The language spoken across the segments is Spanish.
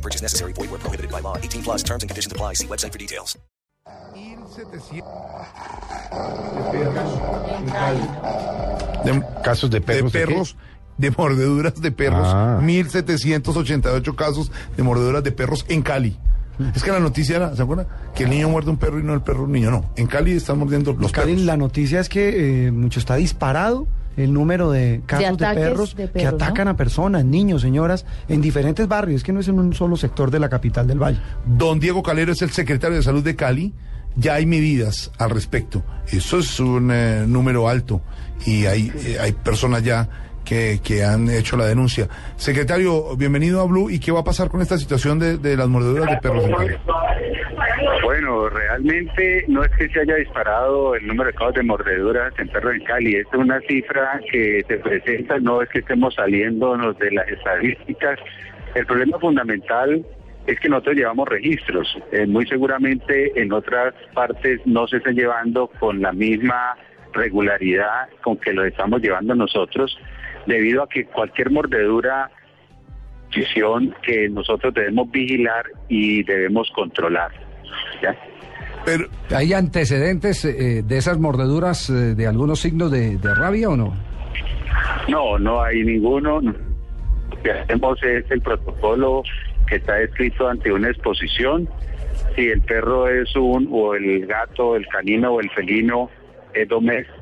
No purchase necessary. Void where prohibited by law. 18 plus terms and conditions apply. See website for details. 1700 de, Casos de perros. de perros, de mordeduras de perros, Ah. 1788 casos de mordeduras de perros en Cali. Es que la noticia era, ¿se acuerdan? Que el niño muerde un perro y no el perro un niño, no. En Cali están mordiendo los Cali, perros. la noticia es que eh, mucho está disparado el número de casos de, ataques perros, de que atacan a personas, niños, señoras, en diferentes barrios. Es que no es en un solo sector de la capital del Valle. Don Diego Calero es el secretario de Salud de Cali. Ya hay medidas al respecto. Eso es un eh, número alto y hay, eh, hay personas ya que, que han hecho la denuncia. Secretario, bienvenido a Blue. ¿Y qué va a pasar con esta situación de, de las mordeduras de perros en Cali? Bueno, realmente no es que se haya disparado el número de casos de mordeduras en perros en Cali, es una cifra que se presenta, no es que estemos saliéndonos de las estadísticas. El problema fundamental es que nosotros llevamos registros. Eh, muy seguramente en otras partes no se están llevando con la misma regularidad con que lo estamos llevando nosotros, debido a que cualquier mordedura que nosotros debemos vigilar y debemos controlar. ¿Ya? Pero, ¿Hay antecedentes eh, de esas mordeduras eh, de algunos signos de, de rabia o no? No, no hay ninguno. Lo que hacemos es el protocolo que está escrito ante una exposición. Si el perro es un, o el gato, el canino o el felino es doméstico,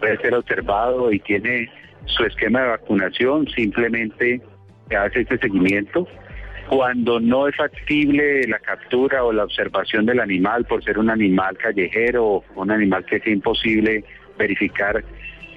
puede ser observado y tiene su esquema de vacunación, simplemente hace este seguimiento. Cuando no es factible la captura o la observación del animal por ser un animal callejero un animal que es imposible verificar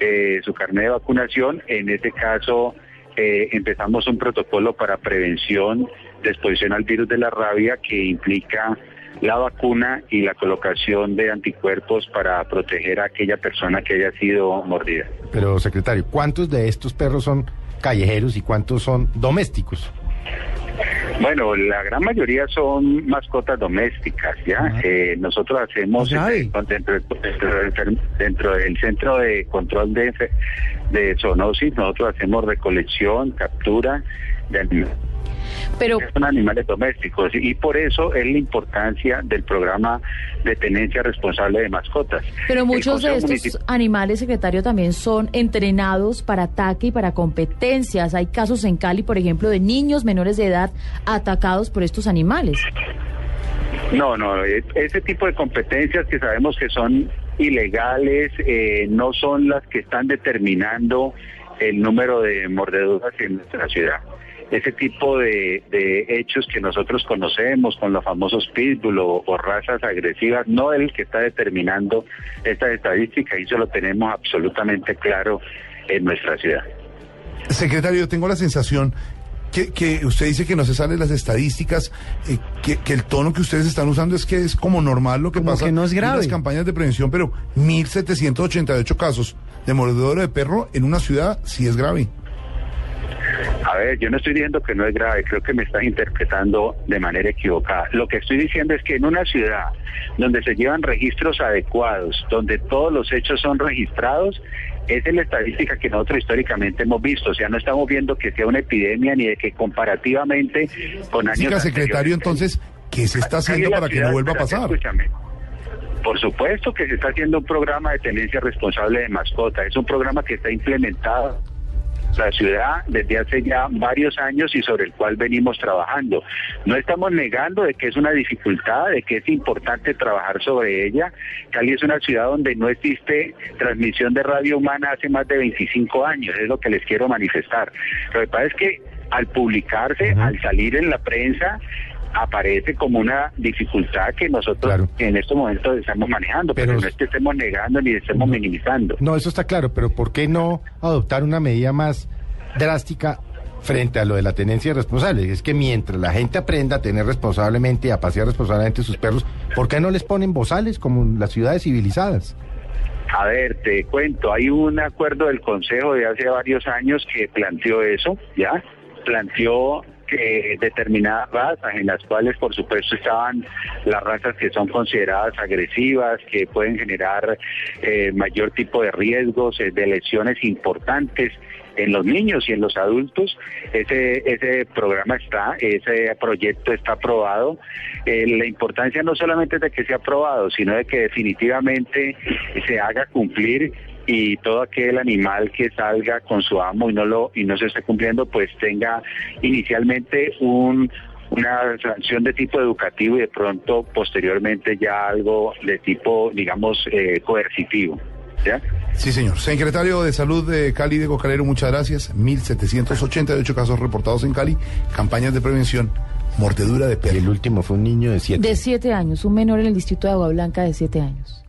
eh, su carnet de vacunación, en este caso eh, empezamos un protocolo para prevención de exposición al virus de la rabia que implica la vacuna y la colocación de anticuerpos para proteger a aquella persona que haya sido mordida. Pero, secretario, ¿cuántos de estos perros son callejeros y cuántos son domésticos? Bueno, la gran mayoría son mascotas domésticas, ¿ya? Eh, nosotros hacemos eh, dentro, dentro- dentro del centro de control de, de zoonosis, nosotros hacemos recolección, captura de animales. Pero, Son animales domésticos y por eso es la importancia del programa de tenencia responsable de mascotas. pero muchos de estos Municipal- animales, secretario, también son entrenados para ataque y para competencias. Hay casos en Cali, por ejemplo, de niños menores de edad atacados por estos animales. No, no, e- ese tipo de competencias que sabemos que son ilegales eh, no son las que están determinando el número de mordeduras en nuestra ciudad. Ese tipo de, de hechos que nosotros conocemos con los famosos pitbull o, o razas agresivas no es el que está determinando estas estadísticas y eso lo tenemos absolutamente claro en nuestra ciudad. secretario, tengo la sensación que, que usted dice que no se salen las estadísticas, eh, que, que el tono que ustedes están usando es que es como normal lo que Como pasa que no es en grave. las campañas de prevención, pero 1.788 casos de mordedura de perro en una ciudad sí es grave. A ver, yo no estoy diciendo que no es grave, creo que me estás interpretando de manera equivocada. Lo que estoy diciendo es que en una ciudad donde se llevan registros adecuados, donde todos los hechos son registrados, esa es la estadística que nosotros históricamente hemos visto. O sea, no estamos viendo que sea una epidemia ni de que comparativamente con años Siga, secretario, entonces, ¿qué se está haciendo para que no vuelva a pasar? Escúchame. Por supuesto que se está haciendo un programa de tenencia responsable de mascota. Es un programa que está implementado en la ciudad desde hace ya varios años y sobre el cual venimos trabajando. No estamos negando de que es una dificultad, de que es importante trabajar sobre ella. Cali es una ciudad donde no existe transmisión de radio humana hace más de 25 años, es lo que les quiero manifestar. Lo que pasa es que al publicarse, al salir en la prensa, aparece como una dificultad que nosotros Claro. en estos momentos estamos manejando, pero, Pero- no es que estemos negando ni estemos minimizando. No, eso está claro, pero ¿por qué no adoptar una medida más drástica frente a lo de la tenencia responsable. Es que mientras la gente aprenda a tener responsablemente, a pasear responsablemente sus perros, ¿por qué no les ponen bozales como en las ciudades civilizadas? A ver, te cuento, hay un acuerdo del Consejo de hace varios años que planteó eso, ¿ya? Planteó que determinadas razas, en las cuales por supuesto estaban las razas que son consideradas agresivas, que pueden generar eh, mayor tipo de riesgos, eh, de lesiones importantes, en los niños y en los adultos. Ese, ese programa está, ese proyecto está aprobado. Eh, la importancia no solamente es de que sea aprobado, sino de que definitivamente se haga cumplir y todo aquel animal que salga con su amo y no lo y no se esté cumpliendo pues tenga inicialmente un una sanción de tipo educativo y de pronto posteriormente ya algo de tipo digamos eh, coercitivo ¿ya? Sí, señor. Secretario de Salud de Cali de Cocalero, muchas gracias. 1.788 casos reportados en Cali, campañas de prevención, mordedura de Y perro. el último fue un niño de siete. De siete años, un menor en el distrito de Agua Blanca de siete años.